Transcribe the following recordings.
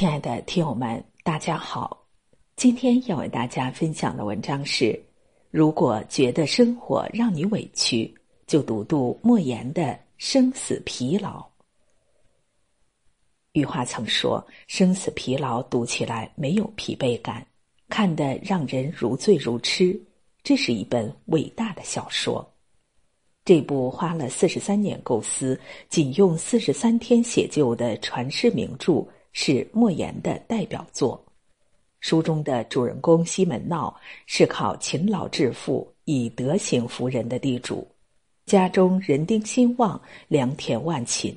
亲爱的听友们，大家好！今天要为大家分享的文章是：如果觉得生活让你委屈，就读读莫言的《生死疲劳》。余华曾说：“生死疲劳读起来没有疲惫感，看得让人如醉如痴。”这是一本伟大的小说。这部花了四十三年构思、仅用四十三天写就的传世名著。是莫言的代表作。书中的主人公西门闹是靠勤劳致富、以德行服人的地主，家中人丁兴旺，良田万顷。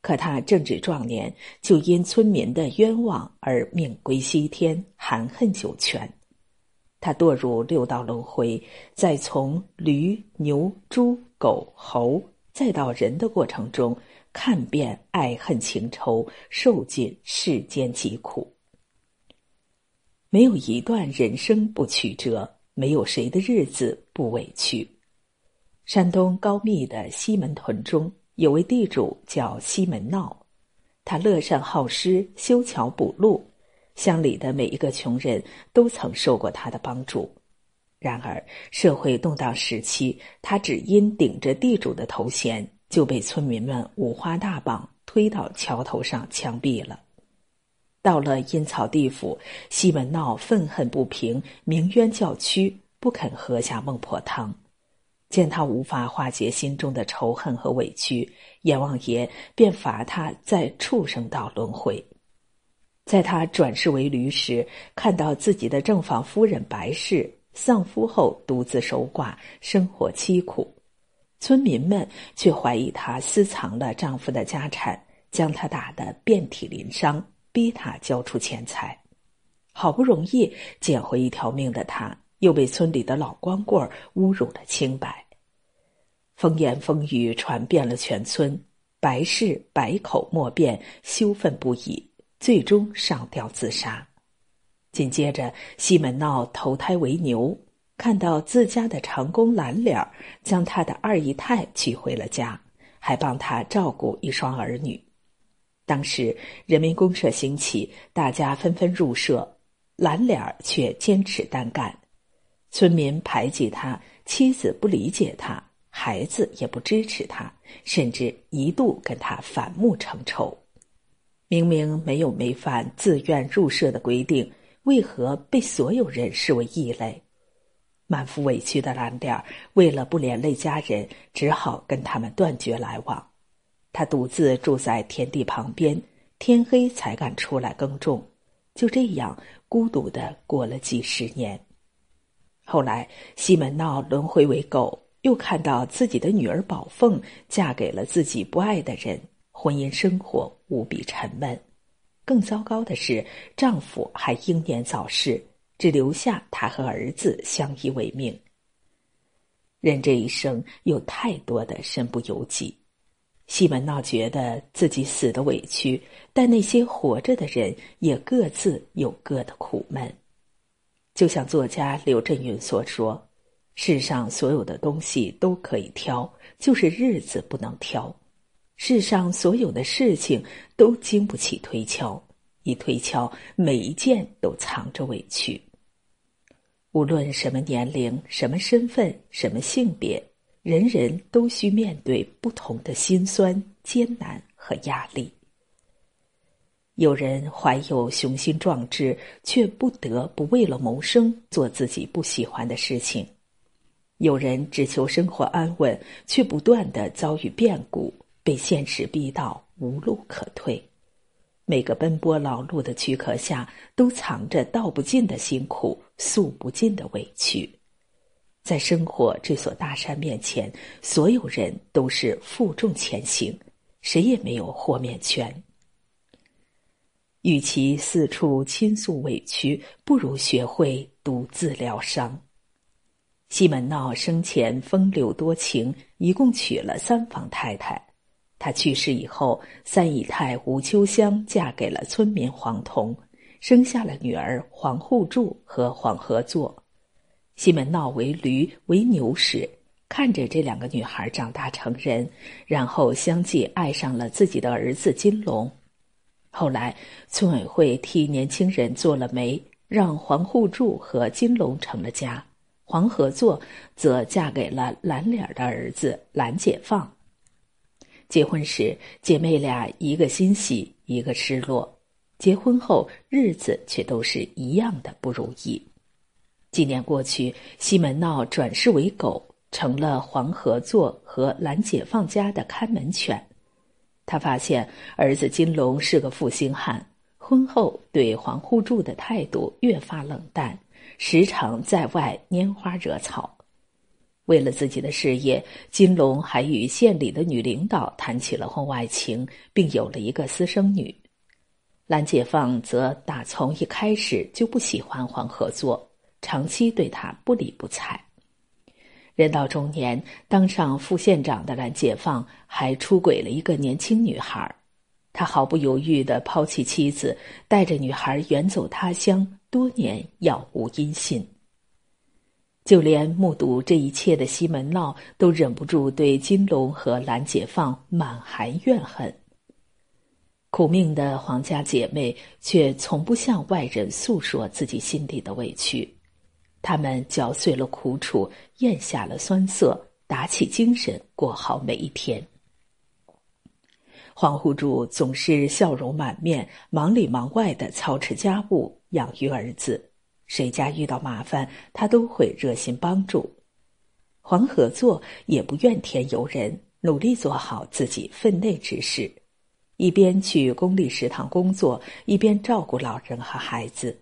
可他正值壮年，就因村民的冤枉而命归西天，含恨九泉。他堕入六道轮回，在从驴、牛、猪、狗、猴，再到人的过程中。看遍爱恨情仇，受尽世间疾苦。没有一段人生不曲折，没有谁的日子不委屈。山东高密的西门屯中有位地主叫西门闹，他乐善好施，修桥补路，乡里的每一个穷人都曾受过他的帮助。然而社会动荡时期，他只因顶着地主的头衔。就被村民们五花大绑推到桥头上枪毙了。到了阴曹地府，西门闹愤恨不平，鸣冤叫屈，不肯喝下孟婆汤。见他无法化解心中的仇恨和委屈，阎王爷便罚他在畜生道轮回。在他转世为驴时，看到自己的正房夫人白氏丧夫后独自守寡，生活凄苦。村民们却怀疑她私藏了丈夫的家产，将她打得遍体鳞伤，逼她交出钱财。好不容易捡回一条命的她，又被村里的老光棍侮辱了清白。风言风语传遍了全村，白氏百口莫辩，羞愤不已，最终上吊自杀。紧接着，西门闹投胎为牛。看到自家的长工蓝脸儿将他的二姨太娶回了家，还帮他照顾一双儿女。当时人民公社兴起，大家纷纷入社，蓝脸儿却坚持单干。村民排挤他，妻子不理解他，孩子也不支持他，甚至一度跟他反目成仇。明明没有违反自愿入社的规定，为何被所有人视为异类？满腹委屈的蓝脸儿，为了不连累家人，只好跟他们断绝来往。他独自住在田地旁边，天黑才敢出来耕种。就这样孤独的过了几十年。后来西门闹轮回为狗，又看到自己的女儿宝凤嫁给了自己不爱的人，婚姻生活无比沉闷。更糟糕的是，丈夫还英年早逝。只留下他和儿子相依为命。人这一生有太多的身不由己。西门闹觉得自己死的委屈，但那些活着的人也各自有各的苦闷。就像作家刘震云所说：“世上所有的东西都可以挑，就是日子不能挑；世上所有的事情都经不起推敲，一推敲，每一件都藏着委屈。”无论什么年龄、什么身份、什么性别，人人都需面对不同的辛酸、艰难和压力。有人怀有雄心壮志，却不得不为了谋生做自己不喜欢的事情；有人只求生活安稳，却不断的遭遇变故，被现实逼到无路可退。每个奔波劳碌的躯壳下，都藏着道不尽的辛苦、诉不尽的委屈。在生活这所大山面前，所有人都是负重前行，谁也没有豁免权。与其四处倾诉委屈，不如学会独自疗伤。西门闹生前风流多情，一共娶了三房太太。他去世以后，三姨太吴秋香嫁给了村民黄同，生下了女儿黄互助和黄合作。西门闹为驴为牛时，看着这两个女孩长大成人，然后相继爱上了自己的儿子金龙。后来村委会替年轻人做了媒，让黄互助和金龙成了家，黄合作则嫁给了蓝脸的儿子蓝解放。结婚时，姐妹俩一个欣喜，一个失落；结婚后，日子却都是一样的不如意。几年过去，西门闹转世为狗，成了黄合作和蓝解放家的看门犬。他发现儿子金龙是个负心汉，婚后对黄互助的态度越发冷淡，时常在外拈花惹草。为了自己的事业，金龙还与县里的女领导谈起了婚外情，并有了一个私生女。蓝解放则打从一开始就不喜欢黄合作，长期对他不理不睬。人到中年，当上副县长的蓝解放还出轨了一个年轻女孩，他毫不犹豫的抛弃妻子，带着女孩远走他乡，多年杳无音信。就连目睹这一切的西门闹都忍不住对金龙和蓝解放满含怨恨。苦命的皇家姐妹却从不向外人诉说自己心里的委屈，她们嚼碎了苦楚，咽下了酸涩，打起精神过好每一天。黄湖柱总是笑容满面，忙里忙外的操持家务，养育儿子。谁家遇到麻烦，他都会热心帮助。黄合作也不怨天尤人，努力做好自己分内之事，一边去公立食堂工作，一边照顾老人和孩子。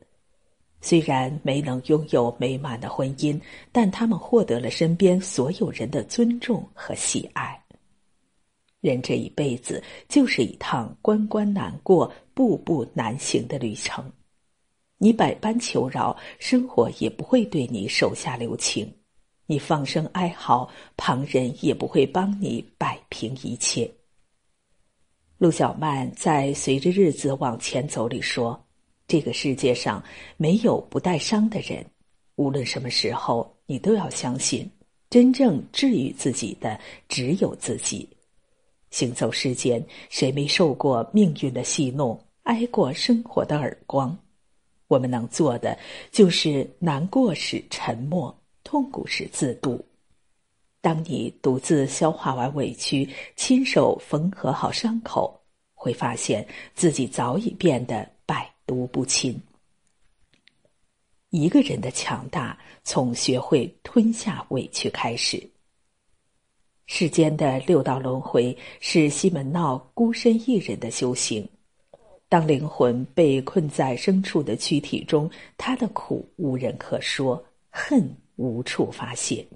虽然没能拥有美满的婚姻，但他们获得了身边所有人的尊重和喜爱。人这一辈子就是一趟关关难过、步步难行的旅程。你百般求饶，生活也不会对你手下留情；你放声哀嚎，旁人也不会帮你摆平一切。陆小曼在《随着日子往前走》里说：“这个世界上没有不带伤的人，无论什么时候，你都要相信，真正治愈自己的只有自己。行走世间，谁没受过命运的戏弄，挨过生活的耳光？”我们能做的就是难过时沉默，痛苦时自渡。当你独自消化完委屈，亲手缝合好伤口，会发现自己早已变得百毒不侵。一个人的强大，从学会吞下委屈开始。世间的六道轮回，是西门闹孤身一人的修行。当灵魂被困在牲畜的躯体中，他的苦无人可说，恨无处发泄。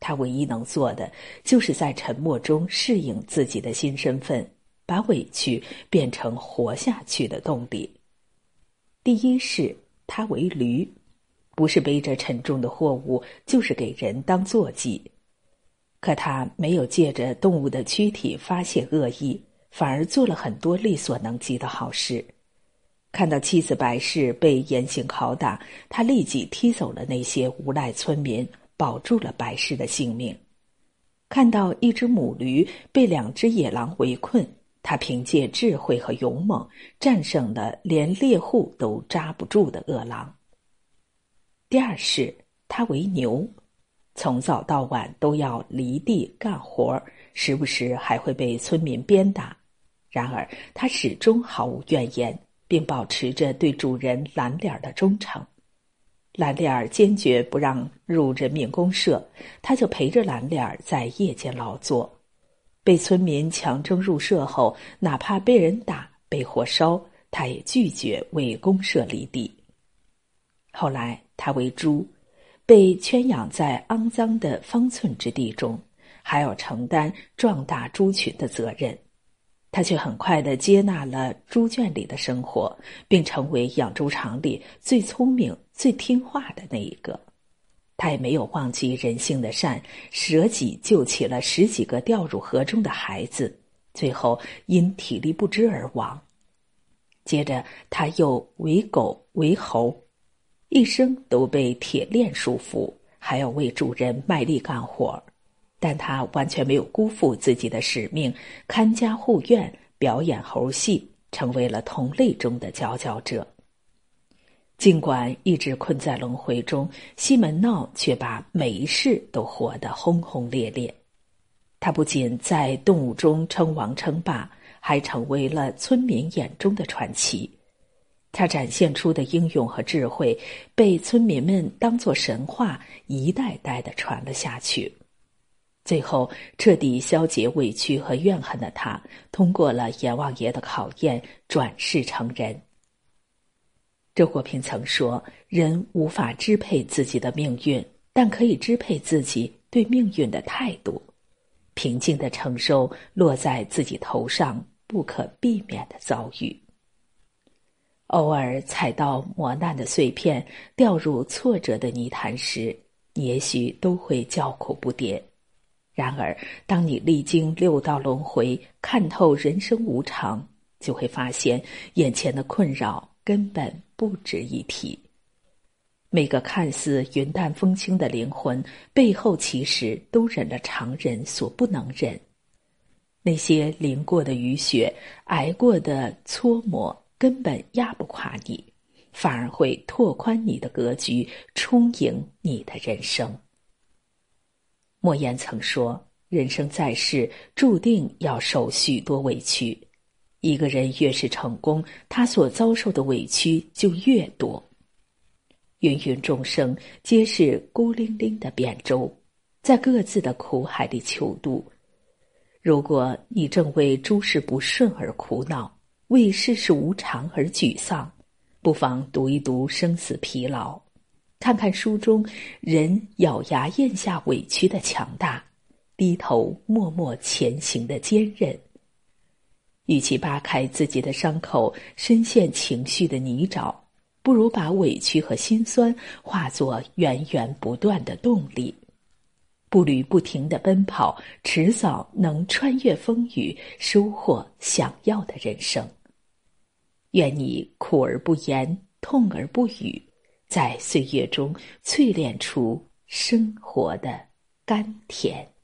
他唯一能做的，就是在沉默中适应自己的新身份，把委屈变成活下去的动力。第一是，他为驴，不是背着沉重的货物，就是给人当坐骑。可他没有借着动物的躯体发泄恶意。反而做了很多力所能及的好事。看到妻子白氏被严刑拷打，他立即踢走了那些无赖村民，保住了白氏的性命。看到一只母驴被两只野狼围困，他凭借智慧和勇猛，战胜了连猎户都扎不住的恶狼。第二是，他为牛，从早到晚都要犁地干活，时不时还会被村民鞭打。然而，他始终毫无怨言，并保持着对主人蓝脸的忠诚。蓝脸坚决不让入人民公社，他就陪着蓝脸在夜间劳作。被村民强征入社后，哪怕被人打、被火烧，他也拒绝为公社犁地。后来，他为猪，被圈养在肮脏的方寸之地中，还要承担壮大猪群的责任。他却很快的接纳了猪圈里的生活，并成为养猪场里最聪明、最听话的那一个。他也没有忘记人性的善，舍己救起了十几个掉入河中的孩子，最后因体力不支而亡。接着，他又为狗为猴，一生都被铁链束缚，还要为主人卖力干活。但他完全没有辜负自己的使命，看家护院，表演猴戏，成为了同类中的佼佼者。尽管一直困在轮回中，西门闹却把每一世都活得轰轰烈烈。他不仅在动物中称王称霸，还成为了村民眼中的传奇。他展现出的英勇和智慧，被村民们当作神话，一代代的传了下去。最后，彻底消解委屈和怨恨的他，通过了阎王爷的考验，转世成人。周国平曾说：“人无法支配自己的命运，但可以支配自己对命运的态度，平静的承受落在自己头上不可避免的遭遇。偶尔踩到磨难的碎片，掉入挫折的泥潭时，也许都会叫苦不迭。然而，当你历经六道轮回，看透人生无常，就会发现眼前的困扰根本。”不值一提。每个看似云淡风轻的灵魂，背后其实都忍了常人所不能忍。那些淋过的雨雪，挨过的搓磨，根本压不垮你，反而会拓宽你的格局，充盈你的人生。莫言曾说：“人生在世，注定要受许多委屈。”一个人越是成功，他所遭受的委屈就越多。芸芸众生皆是孤零零的扁舟，在各自的苦海里求渡。如果你正为诸事不顺而苦恼，为世事无常而沮丧，不妨读一读《生死疲劳》，看看书中人咬牙咽下委屈的强大，低头默默前行的坚韧。与其扒开自己的伤口，深陷情绪的泥沼，不如把委屈和心酸化作源源不断的动力，步履不停的奔跑，迟早能穿越风雨，收获想要的人生。愿你苦而不言，痛而不语，在岁月中淬炼出生活的甘甜。